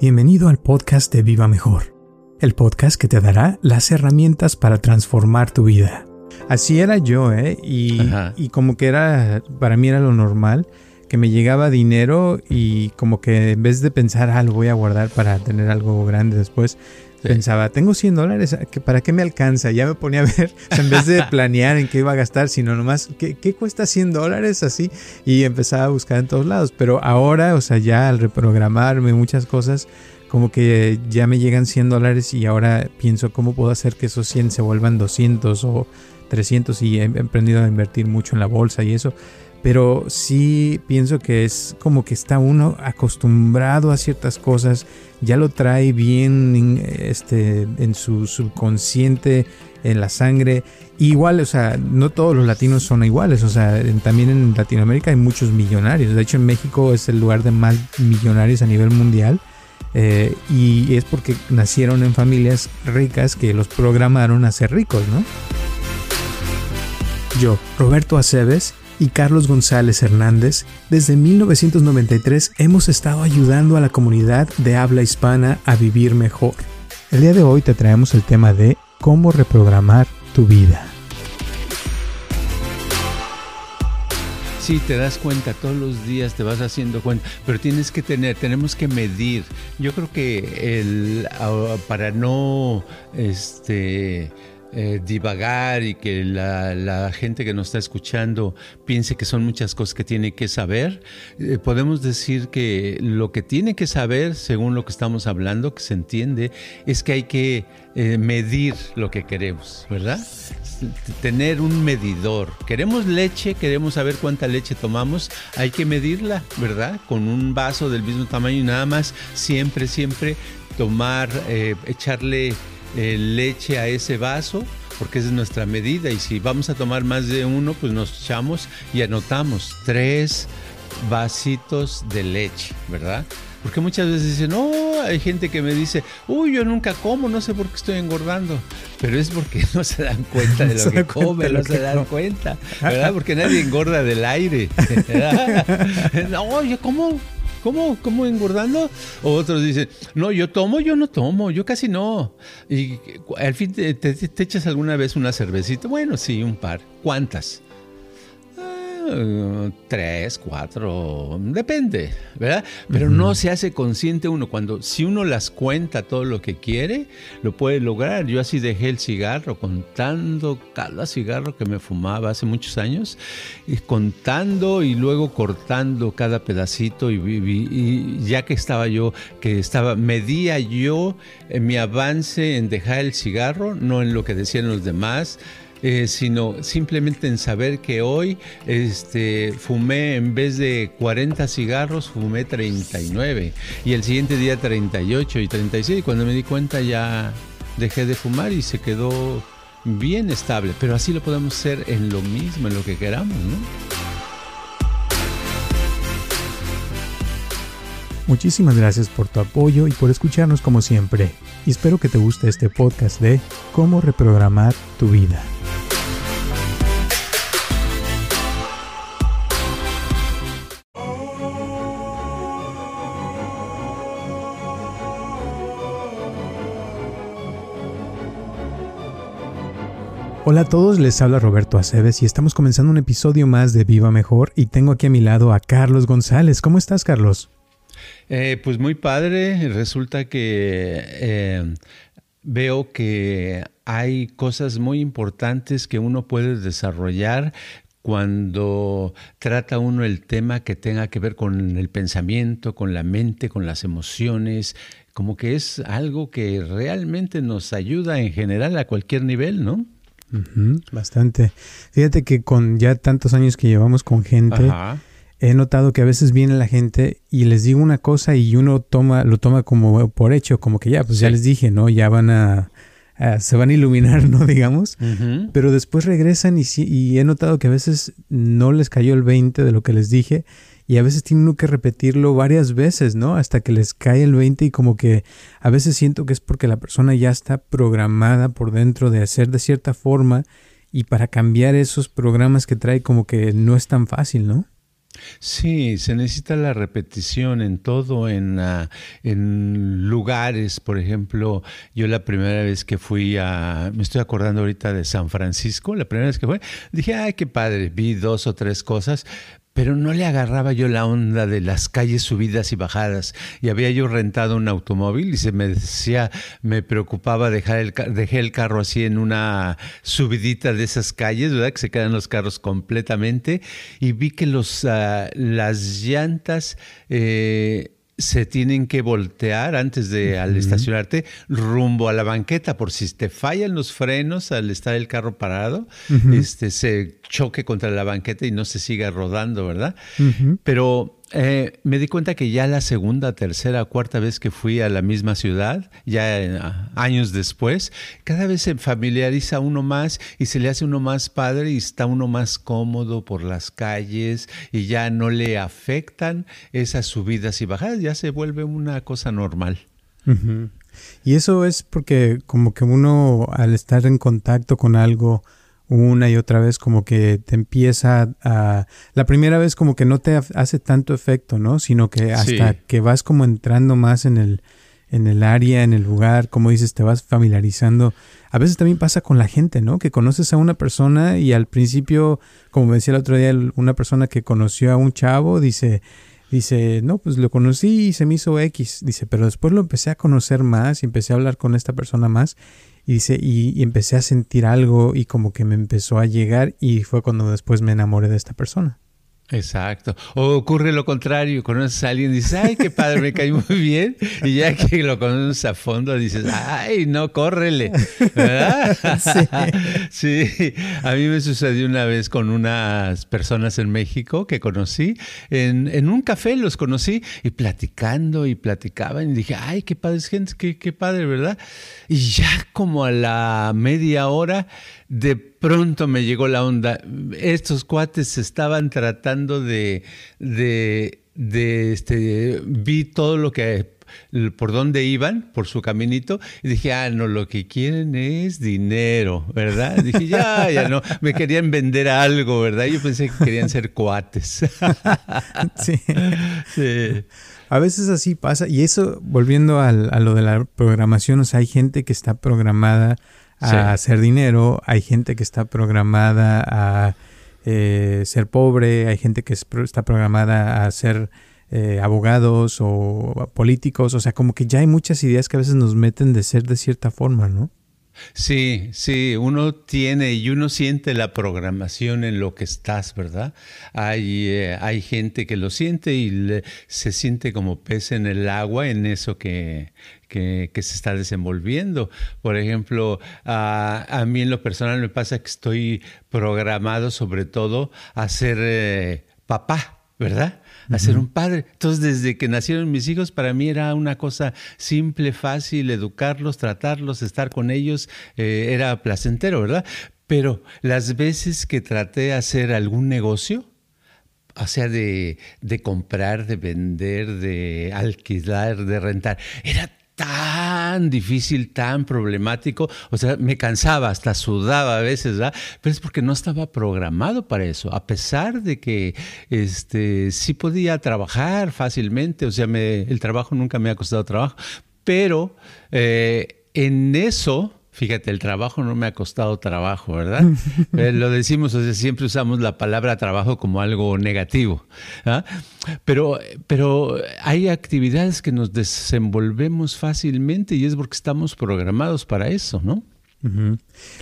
Bienvenido al podcast de Viva Mejor, el podcast que te dará las herramientas para transformar tu vida. Así era yo, ¿eh? Y, como que era, para mí era lo normal, que me llegaba dinero y como que en vez de pensar, ah, lo voy a guardar para tener algo grande después, Pensaba, tengo 100 dólares, ¿qué- ¿para qué me alcanza? Ya me ponía a ver, en vez de planear en qué iba a gastar, sino nomás, ¿qué, qué cuesta 100 dólares así? Y empezaba a buscar en todos lados. Pero ahora, o sea, ya al reprogramarme muchas cosas, como que ya me llegan 100 dólares y ahora pienso cómo puedo hacer que esos 100 se vuelvan 200 o 300 y he emprendido a invertir mucho en la bolsa y eso. Pero sí pienso que es como que está uno acostumbrado a ciertas cosas, ya lo trae bien este, en su subconsciente, en la sangre. Igual, o sea, no todos los latinos son iguales, o sea, en- también en Latinoamérica hay muchos millonarios. De hecho, en México es el lugar de más millonarios a nivel mundial. eh, y es porque nacieron en familias ricas que los programaron a ser ricos, ¿no? Yo, Roberto Aceves y Carlos González Hernández, desde 1993 hemos estado ayudando a la comunidad de habla hispana a vivir mejor. El día de hoy te traemos el tema de cómo reprogramar tu vida. Sí, te das cuenta, todos los días te vas haciendo cuenta, pero tienes que tener, tenemos que medir. Yo creo que el, ah, para no este, eh, divagar y que la, gente que nos está escuchando piense que son muchas cosas que tiene que saber, eh, podemos decir que lo que tiene que saber, según lo que estamos hablando, que se entiende, es que hay que eh, medir lo que queremos, ¿verdad? tener un medidor. Queremos leche, queremos saber cuánta leche tomamos, hay que medirla, ¿verdad? Con un vaso del mismo tamaño y nada más, siempre, siempre tomar, echarle eh, leche a ese vaso, porque esa es nuestra medida. Y si vamos a tomar más de uno, pues nos echamos y anotamos tres vasitos de leche, ¿verdad? Porque muchas veces dicen, no, hay gente que me dice, uy, yo nunca como, no sé por qué estoy engordando. Pero es porque no se dan cuenta de lo que come, no se dan cuenta, ¿verdad? Porque nadie engorda del aire. ¿verdad? No, yo como, ¿Cómo? ¿Cómo engordando? Otros dicen, no, yo tomo, yo no tomo, yo casi no. Y al fin te- te echas alguna vez una cervecita. Bueno, sí, un par. ¿Cuántas? Tres, cuatro, depende, ¿verdad? Pero no se hace consciente uno. Cuando, si uno las cuenta todo lo que quiere, lo puede lograr. Yo así dejé el cigarro, contando cada cigarro que me fumaba hace muchos años, y contando y luego cortando cada pedacito. Y, vi- y ya que estaba yo, que estaba, medía yo eh, mi avance en dejar el cigarro, no en lo que decían los demás eh, sino simplemente en saber que hoy este, fumé en vez de 40 cigarros, fumé 39 y el siguiente día 38 y 36 y cuando me di cuenta ya dejé de fumar y se quedó bien estable, pero así lo podemos hacer en lo mismo, en lo que queramos, ¿no? Muchísimas gracias por tu apoyo y por escucharnos como siempre. Y espero que te guste este podcast de cómo reprogramar tu vida. Hola a todos, les habla Roberto Aceves y estamos comenzando un episodio más de Viva Mejor y tengo aquí a mi lado a Carlos González. ¿Cómo estás, Carlos? Eh, pues muy padre. Resulta que eh, veo que hay cosas muy importantes que uno puede desarrollar cuando trata uno el tema que tenga que ver con el pensamiento, con la mente, con las emociones, como que es algo que realmente nos ayuda en general a cualquier nivel, ¿no? Bastante. Fíjate que con ya tantos años que llevamos con gente, Ajá. he notado que a veces viene la gente y les digo una cosa y uno toma, lo toma como por hecho, como que ya, pues ya les dije, ¿no? Ya van a, se van a iluminar, ¿no? Digamos. Pero después regresan y, y he notado que a veces no les cayó el 20 de lo que les dije y a veces tienen que repetirlo varias veces, ¿no? Hasta que les cae el 20 y como que a veces siento que es porque la persona ya está programada por dentro de hacer de cierta forma y para cambiar esos programas que trae como que no es tan fácil, ¿no? Sí, se necesita la repetición en todo, en, ah, en lugares, por ejemplo, yo la primera vez que fui a, me estoy acordando ahorita de San Francisco, la primera vez que fui, dije, ay, qué padre, vi dos o tres cosas, pero no le agarraba yo la onda de las calles subidas y bajadas. Y había yo rentado un automóvil y se me decía, me preocupaba dejar el, dejé el carro así en una subidita de esas calles, ¿verdad? Que se quedan los carros completamente. Y vi que los, ah, las llantas... Eh, se tienen que voltear antes de al estacionarte rumbo a la banqueta por si te fallan los frenos al estar el carro parado, este se choque contra la banqueta y no se siga rodando, ¿verdad? Pero eh, me di cuenta que ya la segunda, tercera, cuarta vez que fui a la misma ciudad, ya eh, años después, cada vez se familiariza uno más y se le hace uno más padre y está uno más cómodo por las calles y ya no le afectan esas subidas y bajadas, ya se vuelve una cosa normal. Y eso es porque como que uno al estar en contacto con algo, una y otra vez como que te empieza a... La primera vez como que no te hace tanto efecto, ¿no? Sino que hasta que vas como entrando más en el, en el área, en el lugar, como dices, te vas familiarizando. A veces también pasa con la gente, ¿no? Que conoces a una persona y al principio, como decía el otro día, una persona que conoció a un chavo, dice, dice, no, pues lo conocí y se me hizo X. Dice, pero después lo empecé a conocer más y empecé a hablar con esta persona más y dice, y, empecé a sentir algo y como que me empezó a llegar y fue cuando después me enamoré de esta persona. Exacto. O ocurre lo contrario, conoces a alguien y dices, ay, qué padre, me cae muy bien. Y ya que lo conoces a fondo, dices, ay, no, córrele. ¿Verdad? Sí. sí. A mí me sucedió una vez con unas personas en México que conocí. En, en un café los conocí y platicando y platicaban y dije, ay, qué padre, gente, qué, qué padre, ¿verdad? Y ya como a la media hora de pronto me llegó la onda. Estos cuates estaban tratando de, de, de este, vi todo lo que por dónde iban, por su caminito, y dije, ah, no, lo que quieren es dinero, ¿verdad? Dije, ya, ya no, me querían vender algo, ¿verdad? Yo pensé que querían ser cuates. sí. sí. A veces así pasa, y eso, volviendo a lo de la programación, o sea, hay gente que está programada a hacer dinero, hay gente que está programada a eh, ser pobre, hay gente que está programada a ser eh, abogados o políticos, o sea, como que ya hay muchas ideas que a veces nos meten de ser de cierta forma, ¿no? Sí, sí, uno tiene y uno siente la programación en lo que estás, ¿verdad? Hay, eh, hay gente que lo siente y se siente como pez en el agua en eso que, que, se está desenvolviendo. Por ejemplo, a, mí en lo personal me pasa que estoy programado sobre todo a ser eh, papá, ¿verdad? a ser un padre. Entonces, desde que nacieron mis hijos, para mí era una cosa simple, fácil, educarlos, tratarlos, estar con ellos, eh, era placentero, ¿verdad? Pero las veces que traté de hacer algún negocio, o sea, de, de comprar, de vender, de alquilar, de rentar, era tan difícil, tan problemático, o sea, me cansaba, hasta sudaba a veces, ¿verdad? Pero es porque no estaba programado para eso, a pesar de que este, sí podía trabajar fácilmente, o sea, el trabajo nunca me ha costado trabajo, pero eh, en eso Fíjate, el trabajo no me ha costado trabajo, ¿verdad? Eh, lo decimos, o sea, siempre usamos la palabra trabajo como algo negativo. ¿ah? Pero, pero hay actividades que nos desenvolvemos fácilmente y es porque estamos programados para eso, ¿no?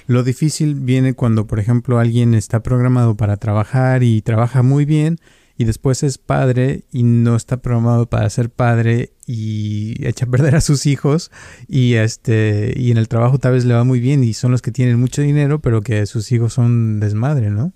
Lo difícil viene cuando, por ejemplo, alguien está programado para trabajar y trabaja muy bien, y después es padre y no está programado para ser padre y echa a perder a sus hijos y este y en el trabajo tal vez le va muy bien y son los que tienen mucho dinero pero que sus hijos son desmadre, ¿no?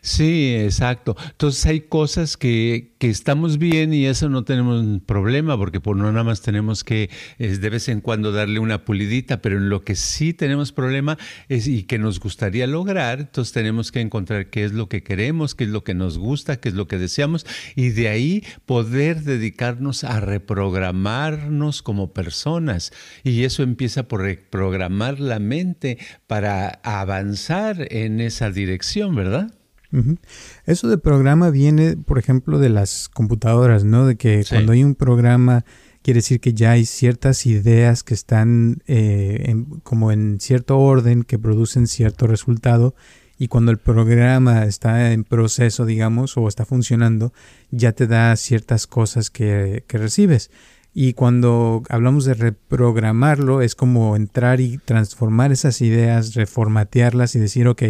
Sí, exacto. Entonces hay cosas que, que, estamos bien y eso no tenemos problema porque por no nada más tenemos que es de vez en cuando darle una pulidita, pero en lo que sí tenemos problema es y que nos gustaría lograr, entonces tenemos que encontrar qué es lo que queremos, qué es lo que nos gusta, qué es lo que deseamos y de ahí poder dedicarnos a reprogramarnos como personas. Y eso empieza por reprogramar la mente para avanzar en esa dirección, ¿verdad? Eso de programa viene, por ejemplo, de las computadoras, ¿no? De que cuando hay un programa quiere decir que ya hay ciertas ideas que están eh, como en cierto orden, que producen cierto resultado, y cuando el programa está en proceso, digamos, o está funcionando, ya te da ciertas cosas que, que recibes. Y cuando hablamos de reprogramarlo, es como entrar y transformar esas ideas, reformatearlas y decir, ok,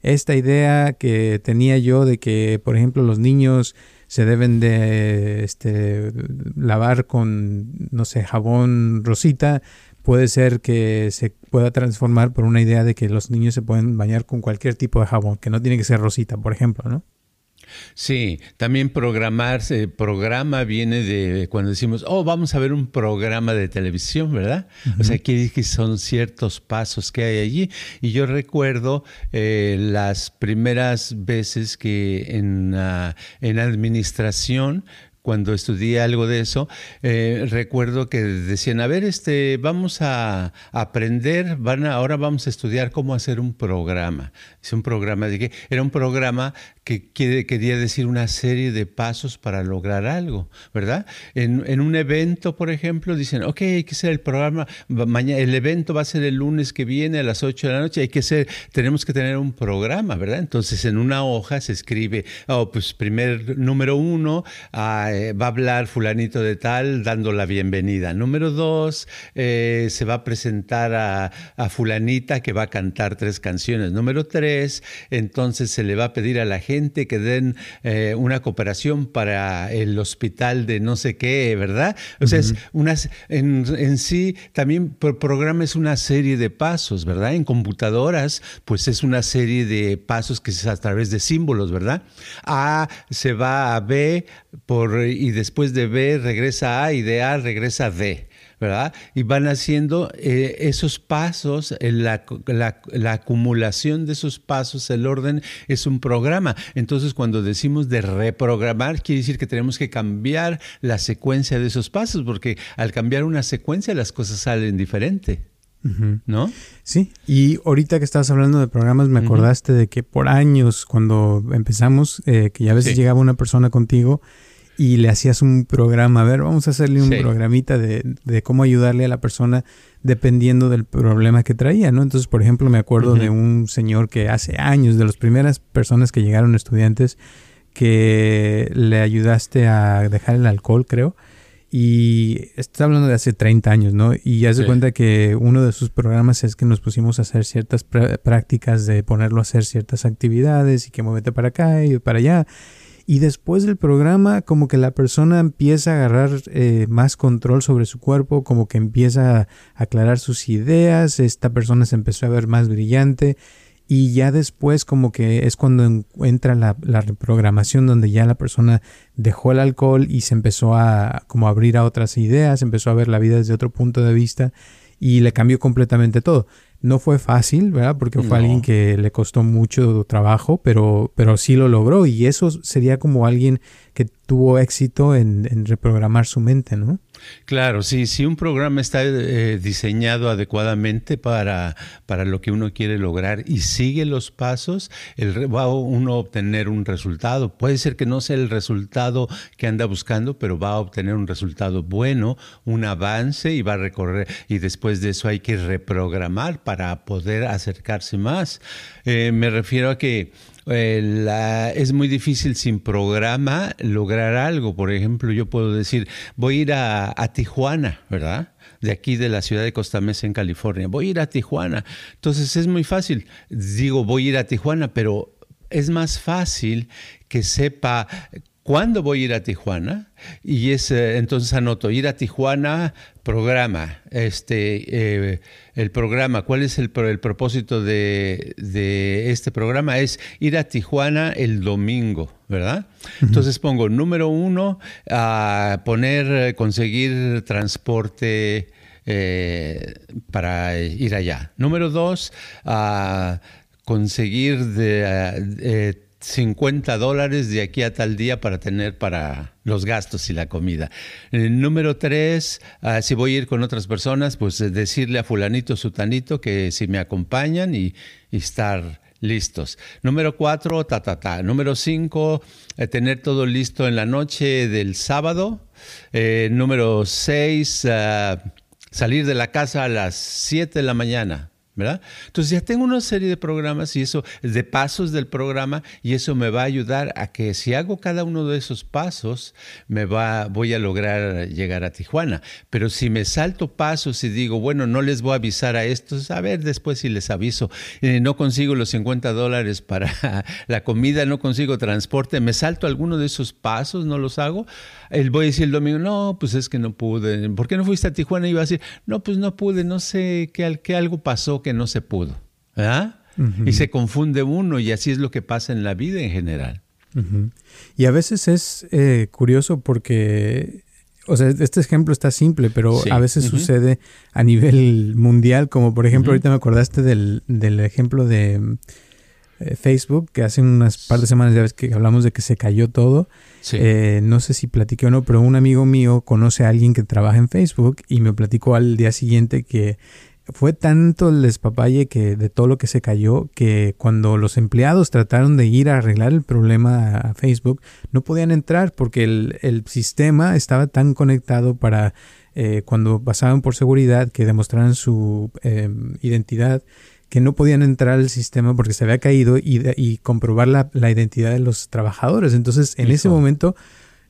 esta idea que tenía yo de que, por ejemplo, los niños se deben de este, lavar con, no sé, jabón rosita, puede ser que se pueda transformar por una idea de que los niños se pueden bañar con cualquier tipo de jabón, que no tiene que ser rosita, por ejemplo, ¿no? Sí, también programarse, programa viene de cuando decimos, oh, vamos a ver un programa de televisión, ¿verdad? O sea, quiere que son ciertos pasos que hay allí. Y yo recuerdo eh, las primeras veces que en, uh, en administración cuando estudié algo de eso, eh, recuerdo que decían, a ver, este, vamos a aprender, van ahora vamos a estudiar cómo hacer un programa. Es un programa de qué? Era un programa que quería decir una serie de pasos para lograr algo, ¿verdad? En, un evento, por ejemplo, dicen, ok, hay que hacer el programa, mañana, el evento va a ser el lunes que viene a las 8 de la noche, hay que ser, tenemos que tener un programa, ¿verdad? Entonces en una hoja se escribe, oh, pues primer número uno, ah, eh, va a hablar fulanito de tal dando la bienvenida. Número dos, eh, se va a presentar a fulanita que va a cantar tres canciones. Número tres, entonces se le va a pedir a la gente que den eh, una cooperación para el hospital de no sé qué, ¿verdad? O sea, es unas, en, sí también el programa es una serie de pasos, ¿verdad? En computadoras, pues es una serie de pasos que es a través de símbolos, ¿verdad? A se va a B por, y después de B regresa a A y de A regresa a D. ¿verdad? Y van haciendo eh, esos pasos, eh, la, la, acumulación de esos pasos, el orden es un programa. Entonces, cuando decimos de reprogramar, quiere decir que tenemos que cambiar la secuencia de esos pasos, porque al cambiar una secuencia las cosas salen diferente. ¿No? Sí, y ahorita que estabas hablando de programas, me acordaste de que por años, cuando empezamos, eh, que ya a veces llegaba una persona contigo y le hacías un programa. A ver, vamos a hacerle un programita de, de, cómo ayudarle a la persona dependiendo del problema que traía, ¿no? Entonces, por ejemplo, me acuerdo de un señor que hace años, de las primeras personas que llegaron estudiantes, que le ayudaste a dejar el alcohol, creo. Y está hablando de hace 30 años, ¿no? Y ya se cuenta que uno de sus programas es que nos pusimos a hacer ciertas prácticas de ponerlo a hacer ciertas actividades y que muévete para acá y para allá. Y después del programa, como que la persona empieza a agarrar eh, más control sobre su cuerpo, como que empieza a aclarar sus ideas, esta persona se empezó a ver más brillante y ya después como que es cuando entra la, la, reprogramación donde ya la persona dejó el alcohol y se empezó a como abrir a otras ideas, empezó a ver la vida desde otro punto de vista y le cambió completamente todo. No fue fácil, ¿verdad? Porque fue alguien que le costó mucho trabajo, pero, pero sí lo logró y eso sería como alguien que tuvo éxito en, en reprogramar su mente, ¿no? Claro, sí, si un programa está eh, diseñado adecuadamente para, para, lo que uno quiere lograr y sigue los pasos, el, va uno a obtener un resultado. Puede ser que no sea el resultado que anda buscando, pero va a obtener un resultado bueno, un avance y va a recorrer. Y después de eso hay que reprogramar para poder acercarse más. Eh, me refiero a que eh, es muy difícil sin programa lograr algo. Por ejemplo, yo puedo decir, voy a ir a, a Tijuana, ¿verdad? de aquí de la ciudad de Costa Mesa en California. Voy a ir a Tijuana. Entonces es muy fácil. Digo, voy a ir a Tijuana, pero es más fácil que sepa cuándo voy a ir a Tijuana y es, eh, entonces anoto, ir a Tijuana, programa, este, eh, el programa, ¿cuál es el, el propósito de, de, este programa? Es ir a Tijuana el domingo, ¿verdad? Entonces pongo número uno, a poner, conseguir transporte eh, para ir allá. Número dos, a conseguir de 50 dólares de aquí a tal día para tener para los gastos y la comida. Eh, número tres, ah, si voy a ir con otras personas, pues eh, decirle a fulanito, sutanito que si me acompañan y, estar listos. Número cuatro, ta, ta, ta. Número cinco, eh, tener todo listo en la noche del sábado. número seis, ah, salir de la casa a las 7 de la mañana. Entonces ya tengo una serie de programas y eso, de pasos del programa, y eso me va a ayudar a que si hago cada uno de esos pasos, me va, voy a lograr llegar a Tijuana. Pero si me salto pasos y digo, bueno, no les voy a avisar a estos, a ver después si les aviso, eh, no consigo los 50 dólares para la comida, no consigo transporte, me salto alguno de esos pasos, no los hago, él voy a decir el domingo, no, pues es que no pude. ¿Por qué no fuiste a Tijuana? Y iba a decir, no, pues no pude, no sé, qué, qué algo pasó que no se pudo. Y se confunde uno y así es lo que pasa en la vida en general. Y a veces es eh, curioso porque, o sea, este ejemplo está simple, pero a veces sucede a nivel mundial, como por ejemplo, ahorita me acordaste del, del ejemplo de eh, Facebook, que hace unas par de semanas ya ves que hablamos de que se cayó todo. Eh, no sé si platiqué o no, pero un amigo mío conoce a alguien que trabaja en Facebook y me platicó al día siguiente que fue tanto el despapalle que de todo lo que se cayó que cuando los empleados trataron de ir a arreglar el problema a Facebook no podían entrar porque el, sistema estaba tan conectado para eh, cuando pasaban por seguridad que demostraran su identidad que no podían entrar al sistema porque se había caído y, comprobar la, identidad de los trabajadores. Entonces, en ese momento,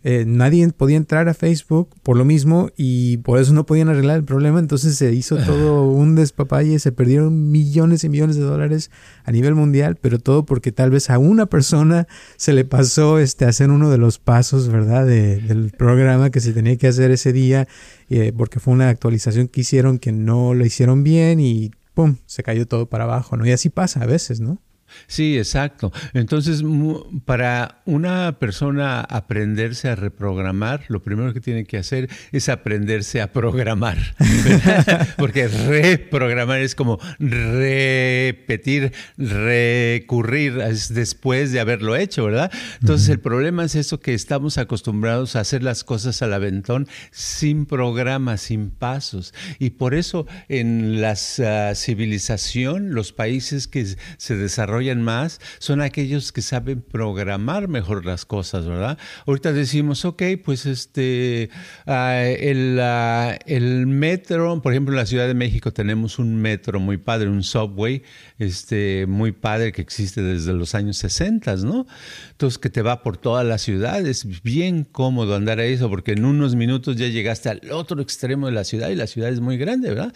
eh, nadie podía entrar a Facebook por lo mismo y por eso no podían arreglar el problema. Entonces se hizo todo un despapalle, se perdieron millones y millones de dólares a nivel mundial, pero todo porque tal vez a una persona se le pasó este, hacer uno de los pasos, ¿verdad?, del programa que se tenía que hacer ese día, eh, porque fue una actualización que hicieron que no lo hicieron bien y ¡pum!, se cayó todo para abajo, ¿no? Y así pasa a veces, ¿no? Sí, exacto. Entonces, para una persona aprenderse a reprogramar, lo primero que tiene que hacer es aprenderse a programar. Porque reprogramar es como repetir, recurrir después de haberlo hecho, ¿verdad? Entonces, el problema es eso que estamos acostumbrados a hacer las cosas al aventón sin programa, sin pasos. Y por eso en la ah, civilización, los países que se desarrollan más son aquellos que saben programar mejor las cosas, ¿verdad? Ahorita decimos, ok, pues este, ah, el, ah, el, metro, por ejemplo, en la Ciudad de México tenemos un metro muy padre, un subway, este, muy padre que existe desde los años 60, ¿no? Entonces, que te va por toda la ciudad, es bien cómodo andar a eso, porque en unos minutos ya llegaste al otro extremo de la ciudad y la ciudad es muy grande, ¿verdad?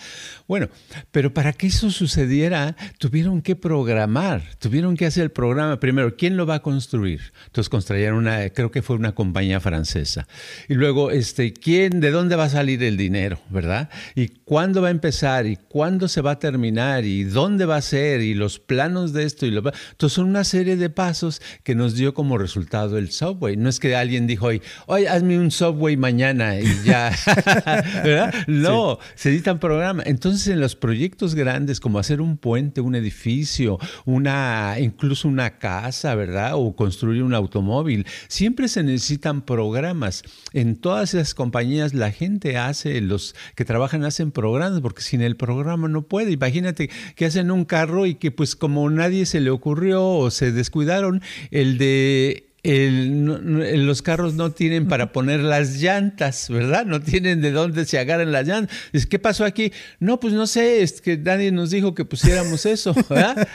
Bueno, pero para que eso sucediera, tuvieron que programar, tuvieron que hacer el programa primero. ¿Quién lo va a construir? Entonces construyeron una, creo que fue una compañía francesa. Y luego, este, ¿quién, de dónde va a salir el dinero, verdad? Y cuándo va a empezar y cuándo se va a terminar y dónde va a ser y los planos de esto y lo. Entonces son una serie de pasos que nos dio como resultado el subway. No es que alguien dijo hoy, oye, hazme un subway mañana y ya, ¿verdad? No, se editan programas. Entonces en los proyectos grandes como hacer un puente, un edificio, una incluso una casa, ¿verdad? O construir un automóvil. Siempre se necesitan programas. En todas esas compañías la gente hace, los que trabajan hacen programas, porque sin el programa no puede. Imagínate que hacen un carro y que pues como nadie se le ocurrió o se descuidaron, el de el, los carros no tienen para poner las llantas, ¿verdad? No tienen de dónde se agarran las llantas. ¿Qué pasó aquí? No, pues no sé, es que nadie nos dijo que pusiéramos eso, ¿verdad?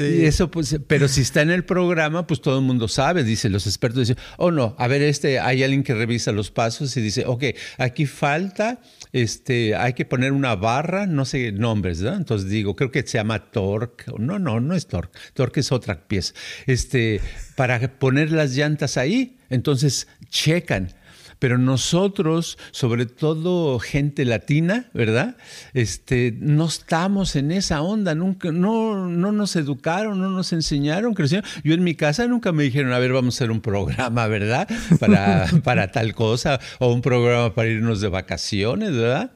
Y eso, pues, pero si está en el programa, pues todo el mundo sabe, dice los expertos, dicen, oh no, a ver, este, hay alguien que revisa los pasos y dice, ok, aquí falta este, hay que poner una barra, no sé nombres, ¿verdad? Entonces digo, creo que se llama torque. No, no, no es torque. Torque es otra pieza. Este, para poner la las llantas ahí. Entonces, checan pero nosotros, sobre todo gente latina, ¿verdad? Este, no estamos en esa onda, nunca, no, no nos educaron, no nos enseñaron, crecieron. Yo en mi casa nunca me dijeron, a ver, vamos a hacer un programa, ¿verdad? Para, para tal cosa, o un programa para irnos de vacaciones, ¿verdad?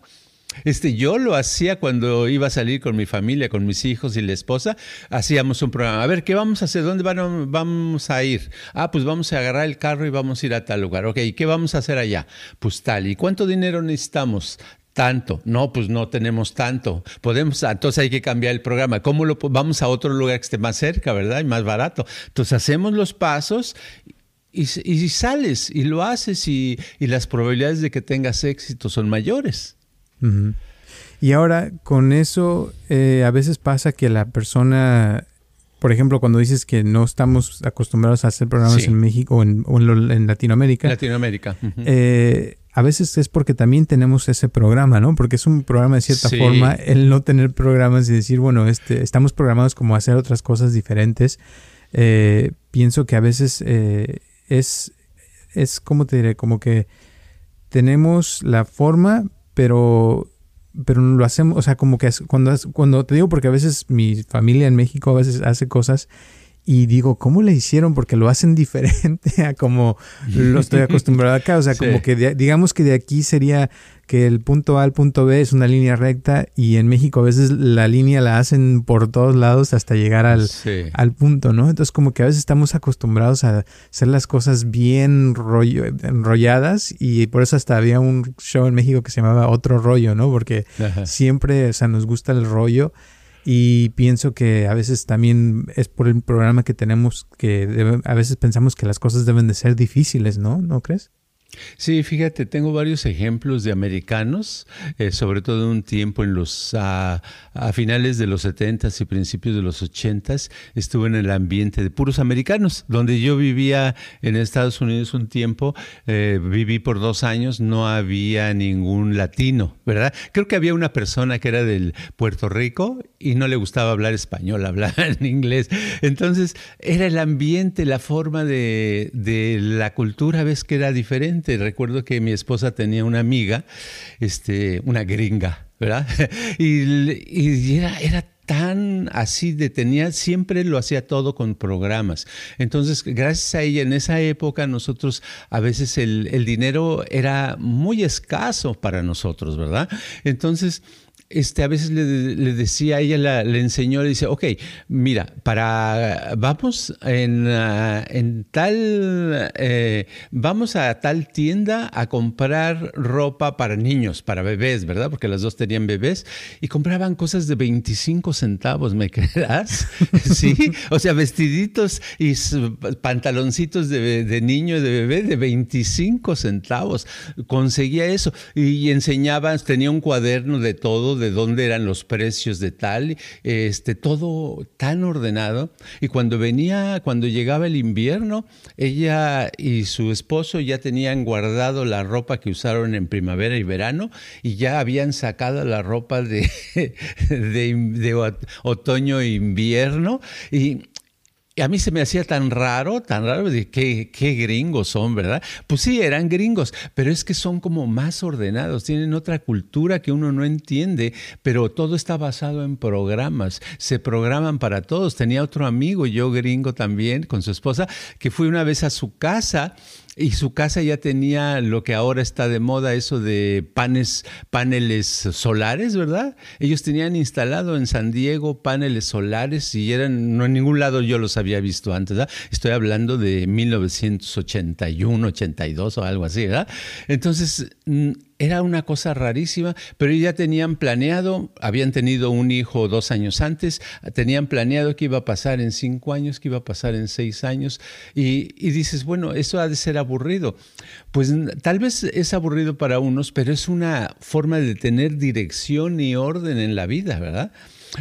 Este, yo lo hacía cuando iba a salir con mi familia, con mis hijos y la esposa. Hacíamos un programa. A ver, ¿qué vamos a hacer? ¿Dónde vamos a ir? Ah, pues vamos a agarrar el carro y vamos a ir a tal lugar. Ok, ¿qué vamos a hacer allá? Pues tal. ¿Y cuánto dinero necesitamos? tanto. No, pues no tenemos tanto. Podemos, entonces hay que cambiar el programa. ¿Cómo lo vamos a otro lugar que esté más cerca, verdad? Y más barato. Entonces hacemos los pasos y, sales y lo haces y, y las probabilidades de que tengas éxito son mayores. Y ahora con eso eh, a veces pasa que la persona, por ejemplo, cuando dices que no estamos acostumbrados a hacer programas en México o en, en, Latinoamérica. Latinoamérica. Eh, a veces es porque también tenemos ese programa, ¿no? Porque es un programa de cierta forma, el no tener programas y decir, bueno, este, estamos programados como hacer otras cosas diferentes. Eh, pienso que a veces es, es, como te diré? Como que tenemos la forma, pero pero lo hacemos, o sea, como que cuando, cuando te digo, porque a veces mi familia en México a veces hace cosas y digo, ¿cómo le hicieron? Porque lo hacen diferente a como lo estoy acostumbrado acá. O sea, como que digamos que de aquí sería que el punto A al punto B es una línea recta y en México a veces la línea la hacen por todos lados hasta llegar al, al punto, ¿no? Entonces como que a veces estamos acostumbrados a hacer las cosas bien rollo, enrolladas y por eso hasta había un show en México que se llamaba Otro Rollo, ¿no? Porque siempre, o sea, nos gusta el rollo y pienso que a veces también es por el programa que tenemos que a veces pensamos que las cosas deben de ser difíciles, ¿no? ¿No crees? Sí, fíjate, tengo varios ejemplos de americanos, eh, sobre todo un tiempo en los a, finales de los 70 y principios de los 80 estuve en el ambiente de puros americanos, donde yo vivía en Estados Unidos un tiempo, eh, viví por dos años, no había ningún latino, ¿verdad? Creo que había una persona que era del Puerto Rico y no le gustaba hablar español, hablaba en inglés. Entonces, era el ambiente, la forma de, de la cultura, ves que era Recuerdo que mi esposa tenía una amiga, este, una gringa, ¿verdad? Y, era, era tan así detenía, siempre lo hacía todo con programas. Entonces, gracias a ella, en esa época nosotros, a veces el dinero era muy escaso para nosotros, ¿verdad? Entonces, este, a veces le, decía, ella le enseñó, le dice, ok, mira, para, vamos en, ah, en tal, eh, vamos a tal tienda a comprar ropa para niños, para bebés, ¿verdad? Porque las dos tenían bebés y compraban cosas de 25 centavos, ¿me creerás? sí, o sea, vestiditos y pantaloncitos de, de niño de bebé de 25 centavos. Conseguía eso y enseñaba, tenía un cuaderno de todo de dónde eran los precios de tal, este, todo tan ordenado. Y cuando venía, cuando llegaba el invierno, ella y su esposo ya tenían guardado la ropa que usaron en primavera y verano y ya habían sacado la ropa de, de, otoño e invierno. Y a mí se me hacía tan raro, tan raro, de qué, qué gringos son, ¿verdad? Pues sí, eran gringos, pero es que son como más ordenados, tienen otra cultura que uno no entiende, pero todo está basado en programas, se programan para todos. Tenía otro amigo, yo gringo también, con su esposa, que fui una vez a su casa y su casa ya tenía lo que ahora está de moda, eso de panes, paneles solares, ¿verdad? Ellos tenían instalado en San Diego paneles solares y eran, no en ningún lado yo los había visto antes, ¿verdad? Estoy hablando de 1981, 82 o algo así, ¿verdad? Entonces, mm, era una cosa rarísima, pero ya tenían planeado, habían tenido un hijo dos años antes, tenían planeado que iba a pasar en cinco años, que iba a pasar en seis años, y, dices, bueno, eso ha de ser aburrido. Pues tal vez es aburrido para unos, pero es una forma de tener dirección y orden en la vida, ¿verdad?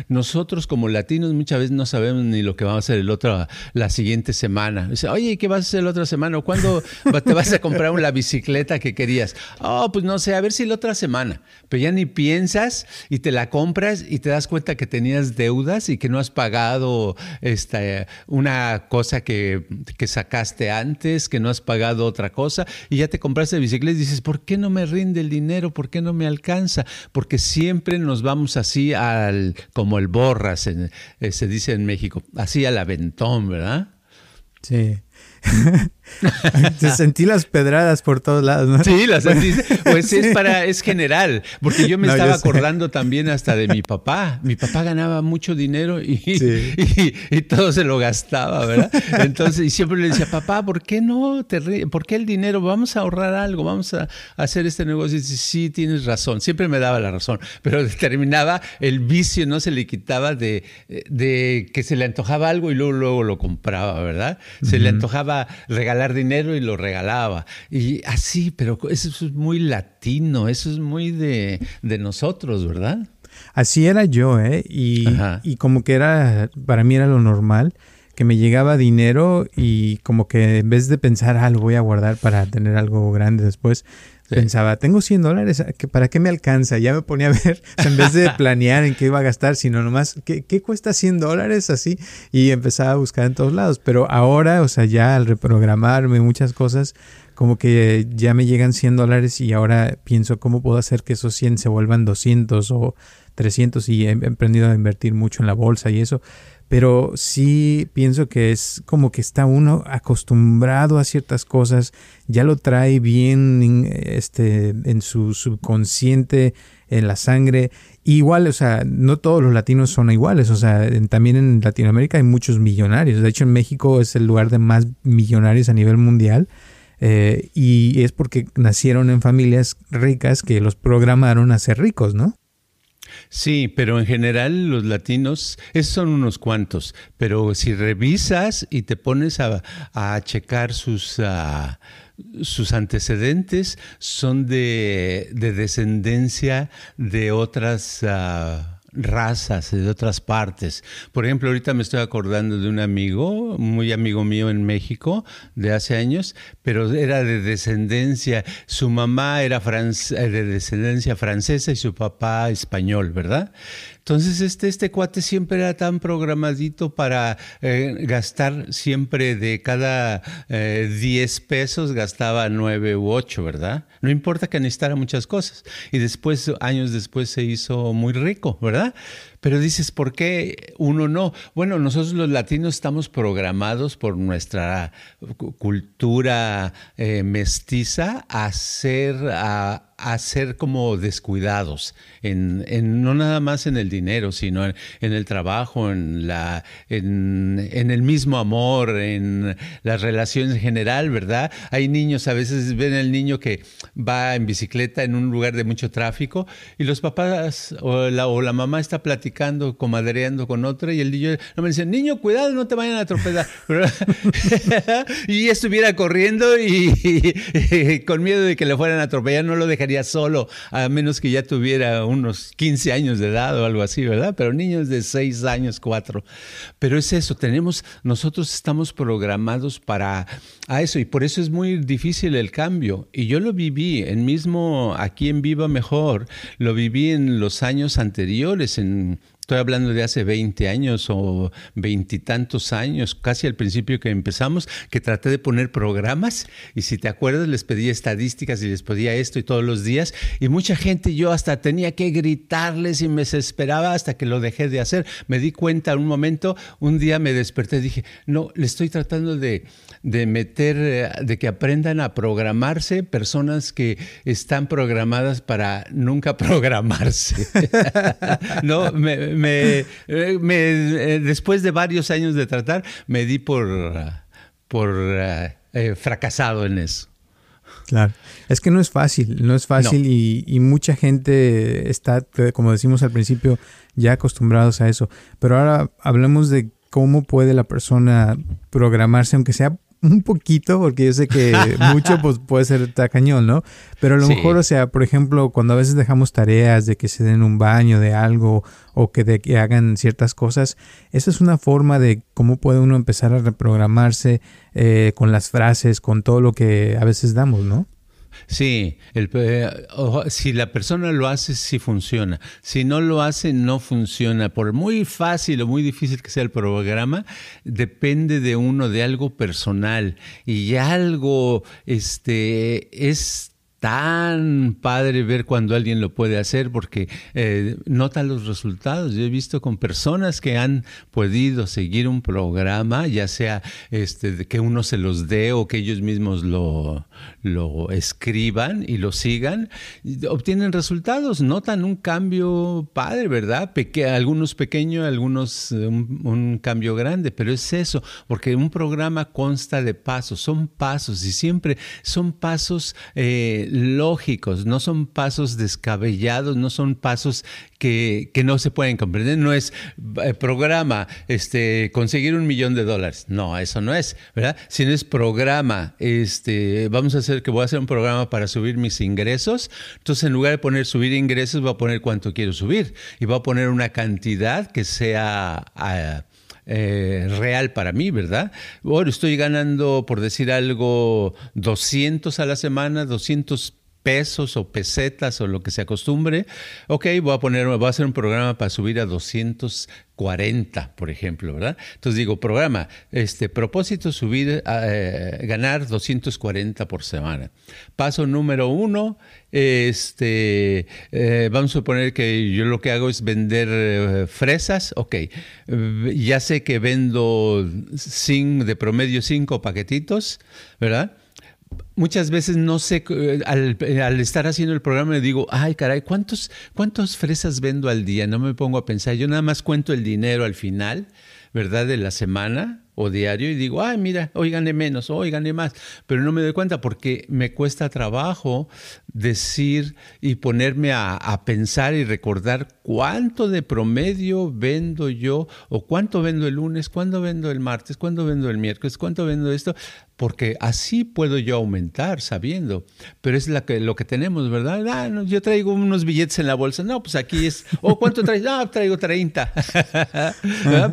Nosotros como latinos muchas veces no sabemos ni lo que vamos a hacer el otro, la siguiente semana. Dice, oye, ¿qué vas a hacer la otra semana? ¿Cuándo te vas a comprar la bicicleta que querías? Oh, pues no sé, a ver si la otra semana. Pero ya ni piensas y te la compras y te das cuenta que tenías deudas y que no has pagado esta, una cosa que, que sacaste antes, que no has pagado otra cosa y ya te compraste bicicleta y dices, ¿por qué no me rinde el dinero? ¿Por qué no me alcanza? Porque siempre nos vamos así al, como el borras, eh, se dice en México, así al aventón, ¿verdad? Sí. Te sentí las pedradas por todos lados, ¿no? Sí, las sentí. Pues es para, es general, porque yo me estaba acordando también hasta de mi papá. Mi papá ganaba mucho dinero y, y, todo se lo gastaba, ¿verdad? Entonces, y siempre le decía, papá, ¿por qué no te ¿Por qué el dinero? Vamos a ahorrar algo, vamos a hacer este negocio. Y dice, sí, tienes razón. Siempre me daba la razón, pero terminaba el vicio, no se le quitaba de, de que se le antojaba algo y luego, luego lo compraba, ¿verdad? Se le antojaba regalar dinero y lo regalaba. Y así, pero eso es muy latino, eso es muy de, nosotros, ¿verdad? Así era yo, ¿eh? Y, y, como que era, para mí era lo normal, que me llegaba dinero y como que en vez de pensar, ah, lo voy a guardar para tener algo grande después, Pensaba, tengo 100 dólares, ¿para qué me alcanza? Ya me ponía a ver, en vez de planear en qué iba a gastar, sino nomás, ¿qué, qué cuesta 100 dólares así? Y empezaba a buscar en todos lados. Pero ahora, o sea, ya al reprogramarme muchas cosas, como que ya me llegan 100 dólares y ahora pienso cómo puedo hacer que esos 100 se vuelvan 200 o 300 y he emprendido a invertir mucho en la bolsa y eso pero sí pienso que es como que está uno acostumbrado a ciertas cosas, ya lo trae bien este, en su subconsciente, en la sangre. Igual, o sea, no todos los latinos son iguales, o sea, también en Latinoamérica hay muchos millonarios, de hecho en México es el lugar de más millonarios a nivel mundial. Eh, y es porque nacieron en familias ricas que los programaron a ser ricos, ¿no? Sí, pero en general los latinos, esos son unos cuantos, pero si revisas y te pones a, checar sus, ah, sus antecedentes, son de, descendencia de otras... Uh, razas de otras partes. Por ejemplo, ahorita me estoy acordando de un amigo, muy amigo mío en México, de hace años, pero era de descendencia, su mamá era de descendencia francesa y su papá español, ¿verdad? Entonces, este, este cuate siempre era tan programadito para eh, gastar siempre de cada 10 eh, pesos, gastaba 9 u 8, ¿verdad? No importa que necesitara muchas cosas. Y después, años después, se hizo muy rico, ¿verdad? Pero dices, ¿por qué uno no? Bueno, nosotros los latinos estamos programados por nuestra cultura eh, mestiza a ser, a, ser como descuidados, en, no nada más en el dinero, sino en, el trabajo, en, la, en, el mismo amor, en las relaciones en general, ¿verdad? Hay niños, a veces ven el niño que va en bicicleta en un lugar de mucho tráfico y los papás o la, o la mamá está platicando, comadreando con otra y el niño no me dice, niño, cuidado, no te vayan a atropellar. y estuviera corriendo y, con miedo de que le fueran a atropellar, no lo dejaría solo, a menos que ya tuviera unos 15 años de edad o algo así, ¿verdad? Pero niños de 6 años, 4. Pero es eso, tenemos, nosotros estamos programados para a eso y por eso es muy difícil el cambio. Y yo lo viví, en mismo aquí en Viva Mejor, lo viví en los años anteriores, en Estoy hablando de hace 20 años o veintitantos años, casi al principio que empezamos, que traté de poner programas y si te acuerdas les pedía estadísticas y les pedía esto y todos los días y mucha gente yo hasta tenía que gritarles y me desesperaba hasta que lo dejé de hacer. Me di cuenta en un momento, un día me desperté y dije, no, le estoy tratando de, de meter, eh, de que aprendan a programarse personas que están programadas para nunca programarse. no, me, me, eh, me, después de varios años de tratar, me di por, por eh, fracasado en eso. Claro, es que no es fácil, no es fácil Y, y, mucha gente está, como decimos al principio, ya acostumbrados a eso. Pero ahora hablemos de cómo puede la persona programarse, aunque sea un poquito, porque yo sé que mucho pues, puede ser tacañón, ¿no? Pero a lo mejor, o sea, por ejemplo, cuando a veces dejamos tareas de que se den un baño de algo o que, de que hagan ciertas cosas, esa es una forma de cómo puede uno empezar a reprogramarse eh, con las frases, con todo lo que a veces damos, ¿no? Sí, el, si la persona lo hace, sí funciona. Si no lo hace, no funciona. Por muy fácil o muy difícil que sea el programa, depende de uno, de algo personal. Y algo este, es tan padre ver cuando alguien lo puede hacer porque eh, nota los resultados. Yo he visto con personas que han podido seguir un programa, ya sea este, que uno se los dé o que ellos mismos lo, lo escriban y lo sigan, obtienen resultados, notan un cambio padre, ¿verdad? algunos pequeños, algunos un, cambio grande, pero es eso, porque un programa consta de pasos, son pasos y siempre son pasos eh, lógicos, no son pasos descabellados, no son pasos que, no se pueden comprender. No es eh, programa, este, conseguir un millón de dólares. No, eso no es, ¿verdad? Sino es programa, este, vamos a hacer que voy a hacer un programa para subir mis ingresos. Entonces, en lugar de poner subir ingresos, voy a poner cuánto quiero subir y voy a poner una cantidad que sea... Ah, eh, real para mí, ¿verdad? Bueno, estoy ganando, por decir algo, 200 a la semana, 200 pesos o pesetas o lo que se acostumbre, ok, voy a poner, voy a hacer un programa para subir a 240, por ejemplo, ¿verdad? Entonces digo, programa, este propósito subir, eh, ganar 240 por semana. Paso número uno, este, eh, vamos a suponer que yo lo que hago es vender eh, fresas, ok, ya sé que vendo de promedio cinco paquetitos, ¿verdad? Muchas veces no sé, eh, al, estar haciendo el programa digo, ay caray, ¿cuántos, ¿cuántas fresas vendo al día? No me pongo a pensar, yo nada más cuento el dinero al final, ¿verdad? De la semana o diario y digo, ay, mira, hoy gané menos, hoy gané más, pero no me doy cuenta porque me cuesta trabajo decir y ponerme a, a, pensar y recordar cuánto de promedio vendo yo o cuánto vendo el lunes, cuánto vendo el martes, cuánto vendo el miércoles, cuánto vendo esto, porque así puedo yo aumentar sabiendo, pero es la que, lo que tenemos, ¿verdad? Ah, yo traigo unos billetes en la bolsa, no, pues aquí es, o oh, ¿cuánto traes? No, traigo 30,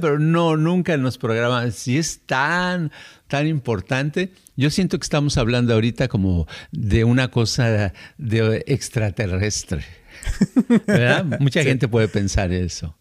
pero no, nunca en los programas, si es tan, tan importante, yo siento que estamos hablando ahorita como de una cosa de extraterrestre, ¿verdad? Mucha gente puede pensar eso.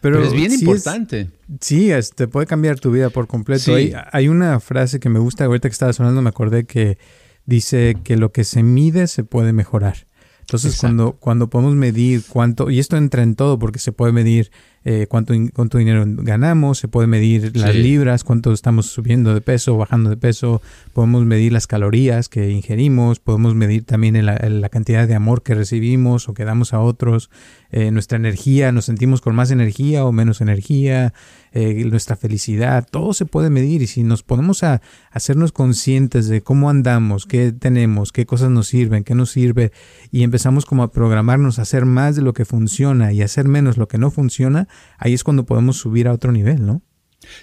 Pero, es bien importante. sí, te este, puede cambiar tu vida por completo. Hay, una frase que me gusta, ahorita que estaba sonando me acordé que dice que lo que se mide se puede mejorar. Entonces, cuando, cuando podemos medir cuánto, y esto entra en todo porque se puede medir eh, cuánto, cuánto dinero ganamos, se puede medir las libras, cuánto estamos subiendo de peso, bajando de peso, podemos medir las calorías que ingerimos, podemos medir también la, la cantidad de amor que recibimos o que damos a otros, eh, nuestra energía, nos sentimos con más energía o menos energía, eh, nuestra felicidad, todo se puede medir y si nos ponemos a hacernos conscientes de cómo andamos, qué tenemos, qué cosas nos sirven, qué nos sirve y empezamos como a programarnos a hacer más de lo que funciona y hacer menos lo que no funciona, ahí es cuando podemos subir a otro nivel, ¿no?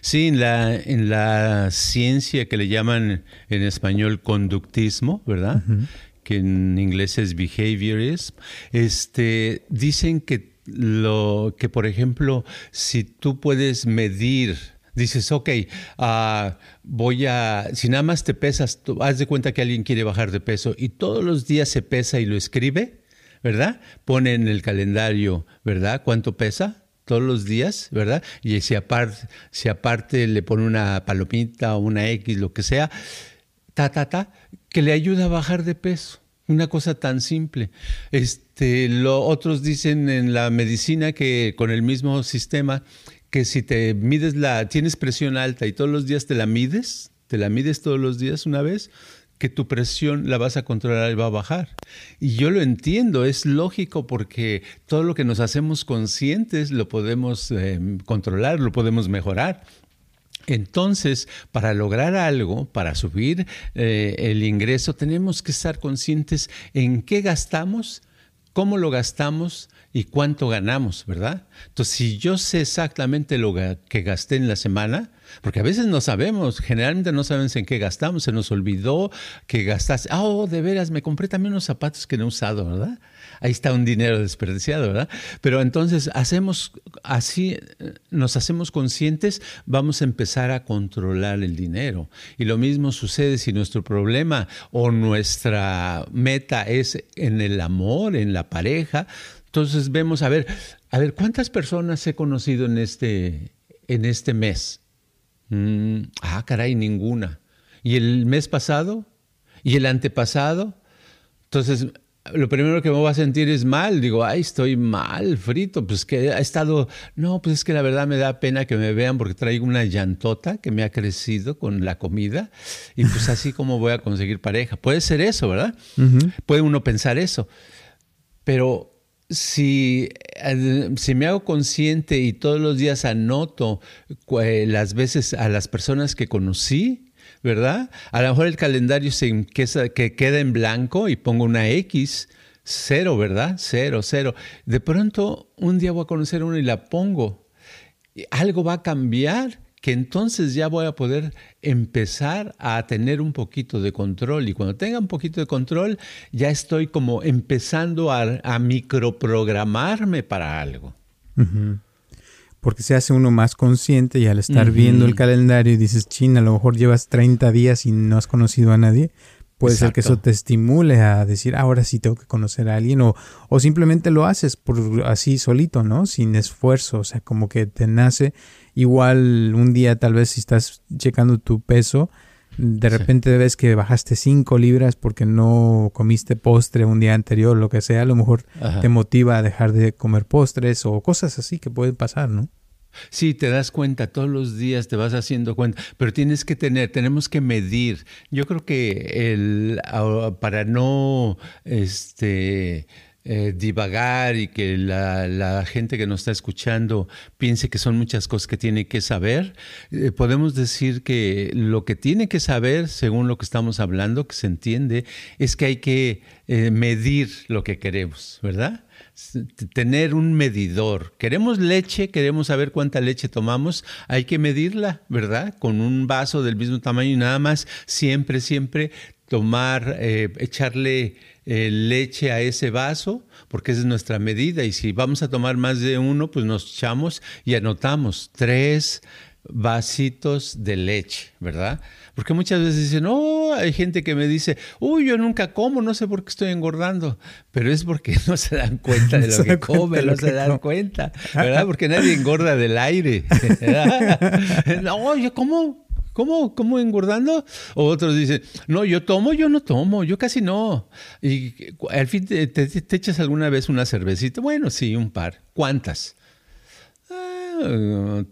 Sí, en la, en la ciencia que le llaman en español conductismo, ¿verdad? Que en inglés es behaviorism, este, dicen que lo que, por ejemplo, si tú puedes medir dices, ok, uh, voy a, si nada más te pesas, haz de cuenta que alguien quiere bajar de peso y todos los días se pesa y lo escribe, ¿verdad? Pone en el calendario, ¿verdad? ¿Cuánto pesa? Todos los días, ¿verdad? Y si aparte, si aparte le pone una palomita o una X, lo que sea, ta, ta, ta, que le ayuda a bajar de peso. Una cosa tan simple. Este, lo, otros dicen en la medicina que con el mismo sistema, que si te mides la, tienes presión alta y todos los días te la mides, te la mides todos los días una vez, que tu presión la vas a controlar y va a bajar. Y yo lo entiendo, es lógico porque todo lo que nos hacemos conscientes lo podemos eh, controlar, lo podemos mejorar. Entonces, para lograr algo, para subir eh, el ingreso, tenemos que estar conscientes en qué gastamos, cómo lo gastamos y cuánto ganamos, ¿verdad? Entonces, si yo sé exactamente lo que gasté en la semana, Porque a veces no sabemos, generalmente no sabemos en qué gastamos, se nos olvidó que gastaste. Ah, oh, de veras, me compré también unos zapatos que no he usado, ¿verdad? Ahí está un dinero desperdiciado, ¿verdad? Pero entonces hacemos así, nos hacemos conscientes, vamos a empezar a controlar el dinero. Y lo mismo sucede si nuestro problema o nuestra meta es en el amor, en la pareja. Entonces vemos, a ver, a ver, ¿cuántas personas he conocido en este, en este mes? Mm, ah, caray, ninguna. ¿Y el mes pasado? ¿Y el antepasado? Entonces, lo primero que me voy a sentir es mal. Digo, ay, estoy mal, frito. Pues que ha estado. No, pues es que la verdad me da pena que me vean porque traigo una llantota que me ha crecido con la comida. Y pues así como voy a conseguir pareja. Puede ser eso, ¿verdad? Puede uno pensar eso. Pero si, eh, si me hago consciente y todos los días anoto eh, las veces a las personas que conocí, ¿verdad? A lo mejor el calendario se que queda en blanco y pongo una X, cero, ¿verdad? Cero, cero. De pronto un día voy a conocer uno y la pongo. Algo va a cambiar que entonces ya voy a poder empezar a tener un poquito de control. Y cuando tenga un poquito de control, ya estoy como empezando a, a microprogramarme para algo porque se hace uno más consciente y al estar viendo el calendario y dices, China, a lo mejor llevas 30 días y no has conocido a nadie, puede ser que eso te estimule a decir, ahora sí tengo que conocer a alguien o, o simplemente lo haces por así solito, ¿no? Sin esfuerzo, o sea, como que te nace igual un día tal vez si estás checando tu peso, de repente ves que bajaste 5 libras porque no comiste postre un día anterior, lo que sea, a lo mejor te motiva a dejar de comer postres o cosas así que pueden pasar, ¿no? Sí, te das cuenta, todos los días te vas haciendo cuenta, pero tienes que tener, tenemos que medir. Yo creo que el, para no, este, eh, divagar y que la, gente que nos está escuchando piense que son muchas cosas que tiene que saber, eh, podemos decir que lo que tiene que saber, según lo que estamos hablando, que se entiende, es que hay que eh, medir lo que queremos, ¿verdad? tener un medidor. Queremos leche, queremos saber cuánta leche tomamos, hay que medirla, ¿verdad? Con un vaso del mismo tamaño y nada más, siempre, siempre tomar, echarle eh, leche a ese vaso, porque esa es nuestra medida. Y si vamos a tomar más de uno, pues nos echamos y anotamos tres vasitos de leche, ¿verdad? Porque muchas veces dicen, oh, hay gente que me dice, uy, yo nunca como, no sé por qué estoy engordando, pero es porque no se dan cuenta de lo que come, no se dan cuenta, ¿verdad? Porque nadie engorda del aire, no, yo como ¿Cómo? ¿Cómo engordando? O otros dicen, no, yo tomo, yo no tomo, yo casi no. Y al fin te, te echas alguna vez una cervecita. Bueno, sí, un par. ¿Cuántas?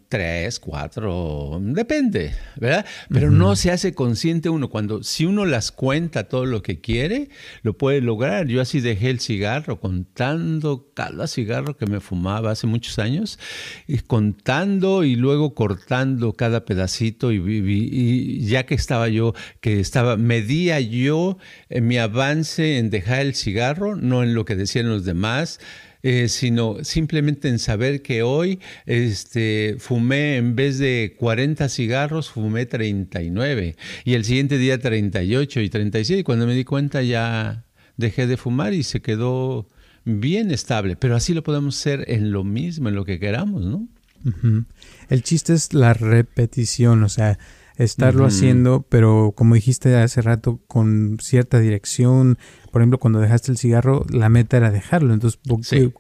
Tres, cuatro, depende, ¿verdad? Pero no se hace consciente uno. Cuando, si uno las cuenta todo lo que quiere, lo puede lograr. Yo así dejé el cigarro, contando cada cigarro que me fumaba hace muchos años, y contando y luego cortando cada pedacito. Y, y ya que estaba yo, que estaba, medía yo mi avance en dejar el cigarro, no en lo que decían los demás. Eh, sino simplemente en saber que hoy este, fumé en vez de 40 cigarros, fumé 39 y el siguiente día 38 y 37 y cuando me di cuenta ya dejé de fumar y se quedó bien estable, pero así lo podemos hacer en lo mismo, en lo que queramos, ¿no? El chiste es la repetición, o sea, estarlo haciendo, pero como dijiste hace rato, con cierta dirección. Por ejemplo, cuando dejaste el cigarro, la meta era dejarlo. Entonces,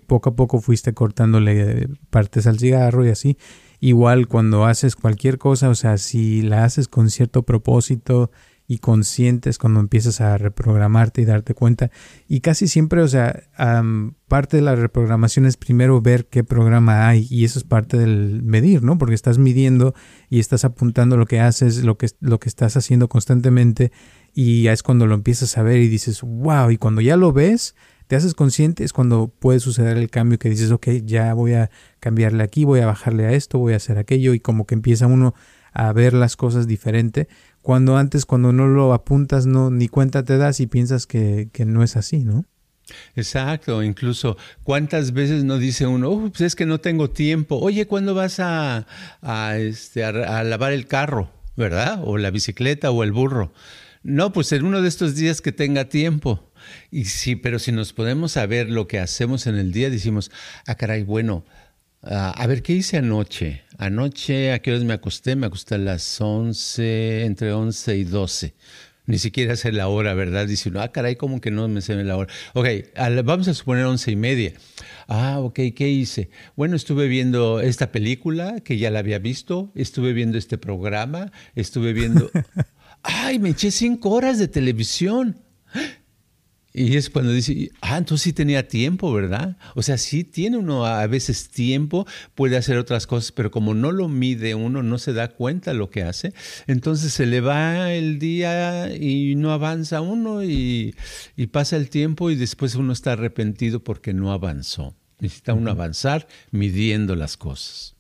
poco a poco fuiste cortándole partes al cigarro y así. Igual cuando haces cualquier cosa, o sea, si la haces con cierto propósito y conscientes cuando empiezas a reprogramarte y darte cuenta. Y casi siempre, o sea, parte de la reprogramación es primero ver qué programa hay y eso es parte del medir, ¿no? Porque estás midiendo y estás apuntando lo que haces, lo que, lo que estás haciendo constantemente y ya es cuando lo empiezas a ver y dices, wow, y cuando ya lo ves, te haces consciente, es cuando puede suceder el cambio que dices, ok, ya voy a cambiarle aquí, voy a bajarle a esto, voy a hacer aquello y como que empieza uno a ver las cosas diferente cuando antes, cuando no lo apuntas, no ni cuenta te das y piensas que, no es así, ¿no? Exacto, incluso cuántas veces no dice uno, pues es que no tengo tiempo. Oye, ¿cuándo vas a, este, a, lavar el carro, verdad? O la bicicleta o el burro. No, pues en uno de estos días que tenga tiempo. Y sí, pero si nos podemos saber lo que hacemos en el día, decimos, ah, caray, bueno, ah, a ver, ¿qué hice anoche? Anoche, ¿a qué horas me acosté? Me acosté a las 11, entre 11 y 12. Ni siquiera sé la hora, ¿verdad? Dice ah, caray, ¿cómo que no me sé la hora? Ok, vamos a suponer once y media. Ah, ok, ¿qué hice? Bueno, estuve viendo esta película que ya la había visto, estuve viendo este programa, estuve viendo... ¡Ay, me eché cinco horas de televisión! Y es cuando dice, ah, entonces sí tenía tiempo, ¿verdad? O sea, sí tiene uno a veces tiempo, puede hacer otras cosas, pero como no lo mide uno, no se da cuenta lo que hace, entonces se le va el día y no avanza uno y, pasa el tiempo y después uno está arrepentido porque no avanzó. Necesita uno avanzar midiendo las cosas.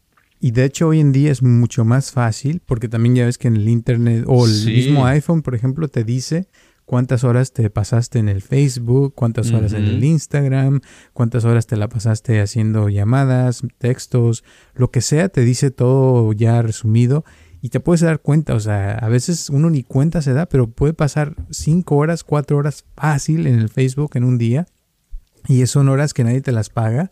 Y de hecho hoy en día es mucho más fácil porque también ya ves que en el Internet o el mismo iPhone, por ejemplo, te dice cuántas horas te pasaste en el Facebook, cuántas horas en el Instagram, cuántas horas te la pasaste haciendo llamadas, textos, lo que sea, te dice todo ya resumido y te puedes dar cuenta, o sea, a veces uno ni cuenta se da, pero puede pasar cinco horas, cuatro horas fácil en el Facebook en un día y son horas que nadie te las paga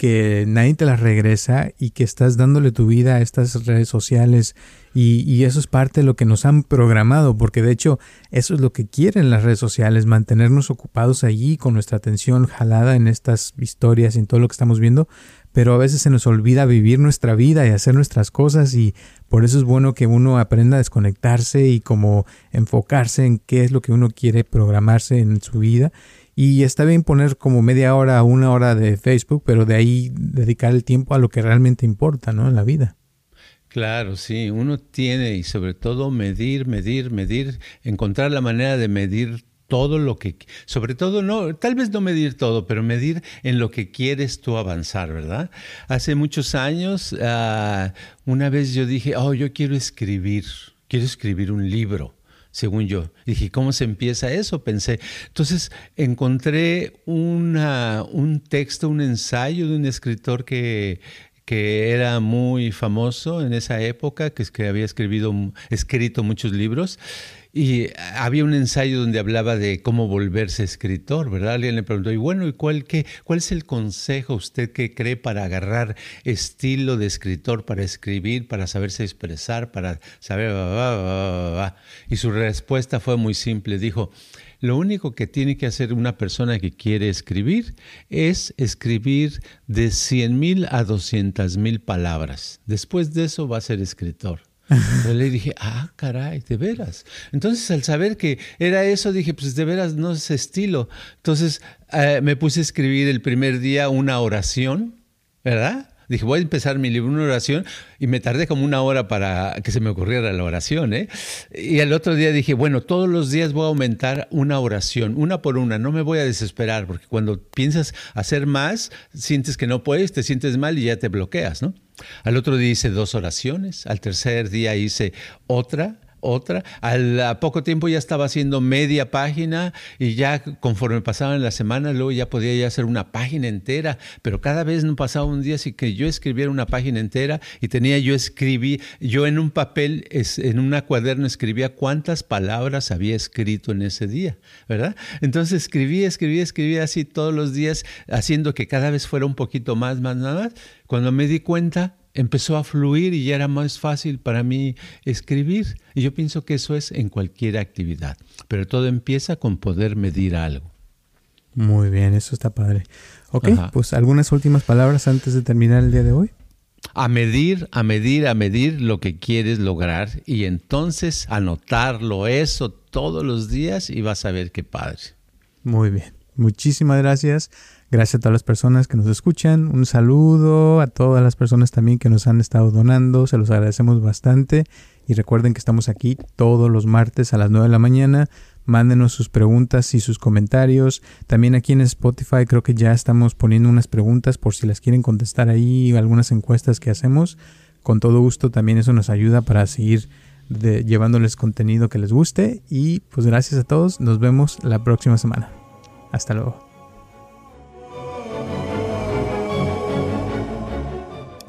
que nadie te las regresa y que estás dándole tu vida a estas redes sociales y, eso es parte de lo que nos han programado porque de hecho eso es lo que quieren las redes sociales, mantenernos ocupados allí con nuestra atención jalada en estas historias y en todo lo que estamos viendo, pero a veces se nos olvida vivir nuestra vida y hacer nuestras cosas y por eso es bueno que uno aprenda a desconectarse y como enfocarse en qué es lo que uno quiere programarse en su vida y está bien poner como media hora, una hora de Facebook, pero de ahí dedicar el tiempo a lo que realmente importa, ¿no? En la vida. Claro, sí, uno tiene y sobre todo medir, medir, medir, encontrar la manera de medir todo lo que, sobre todo no, tal vez no medir todo, pero medir en lo que quieres tú avanzar, ¿verdad? Hace muchos años, ah, una vez yo dije, oh, yo quiero escribir, quiero escribir un libro según yo. dije, ¿cómo se empieza eso? Pensé. Entonces encontré un texto, un ensayo de un escritor que, que era muy famoso en esa época, que, que había escrito muchos libros, y había un ensayo donde hablaba de cómo volverse escritor, ¿verdad? Alguien le preguntó, y bueno, ¿y cuál, cuál es el consejo usted que cree para agarrar estilo de escritor, para escribir, para saberse expresar, para saber... y su respuesta fue muy simple, dijo, lo único que tiene que hacer una persona que quiere escribir es escribir de 100 mil a 200 mil palabras. Después de eso va a ser escritor. Yo le dije, ah, caray, de veras. Entonces, al saber que era eso, dije, pues de veras no es estilo. Entonces, eh, me puse a escribir el primer día una oración, ¿verdad? Dije, voy a empezar mi libro, una oración, y me tardé como una hora para que se me ocurriera la oración, ¿eh? Y el otro día dije, bueno, todos los días voy a aumentar una oración, una por una, no me voy a desesperar, porque cuando piensas hacer más, sientes que no puedes, te sientes mal y ya te bloqueas, ¿no? Al otro día hice dos oraciones, al tercer día hice otra, otra. Al poco tiempo ya estaba haciendo media página y ya conforme pasaban las semanas, luego ya podía ya hacer una página entera, pero cada vez no pasaba un día sin que yo escribiera una página entera y tenía yo escribí, yo en un papel, en una cuaderno escribía cuántas palabras había escrito en ese día, ¿verdad? Entonces escribía, escribía, escribía así todos los días, haciendo que cada vez fuera un poquito más, más, más. Cuando me di cuenta, empezó a fluir y ya era más fácil para mí escribir. Y yo pienso que eso es en cualquier actividad, pero todo empieza con poder medir algo. Muy bien, eso está padre. Ok, pues algunas últimas palabras antes de terminar el día de hoy. A medir, a medir, a medir lo que quieres lograr y entonces anotarlo eso todos los días y vas a ver qué padre. Muy bien, muchísimas gracias. Gracias a todas las personas que nos escuchan. Un saludo a todas las personas también que nos han estado donando. Se los agradecemos bastante. Y recuerden que estamos aquí todos los martes a las 9 de la mañana. Mándenos sus preguntas y sus comentarios. También aquí en Spotify creo que ya estamos poniendo unas preguntas por si las quieren contestar ahí, algunas encuestas que hacemos. Con todo gusto también eso nos ayuda para seguir llevándoles contenido que les guste. Y pues gracias a todos. Nos vemos la próxima semana. Hasta luego.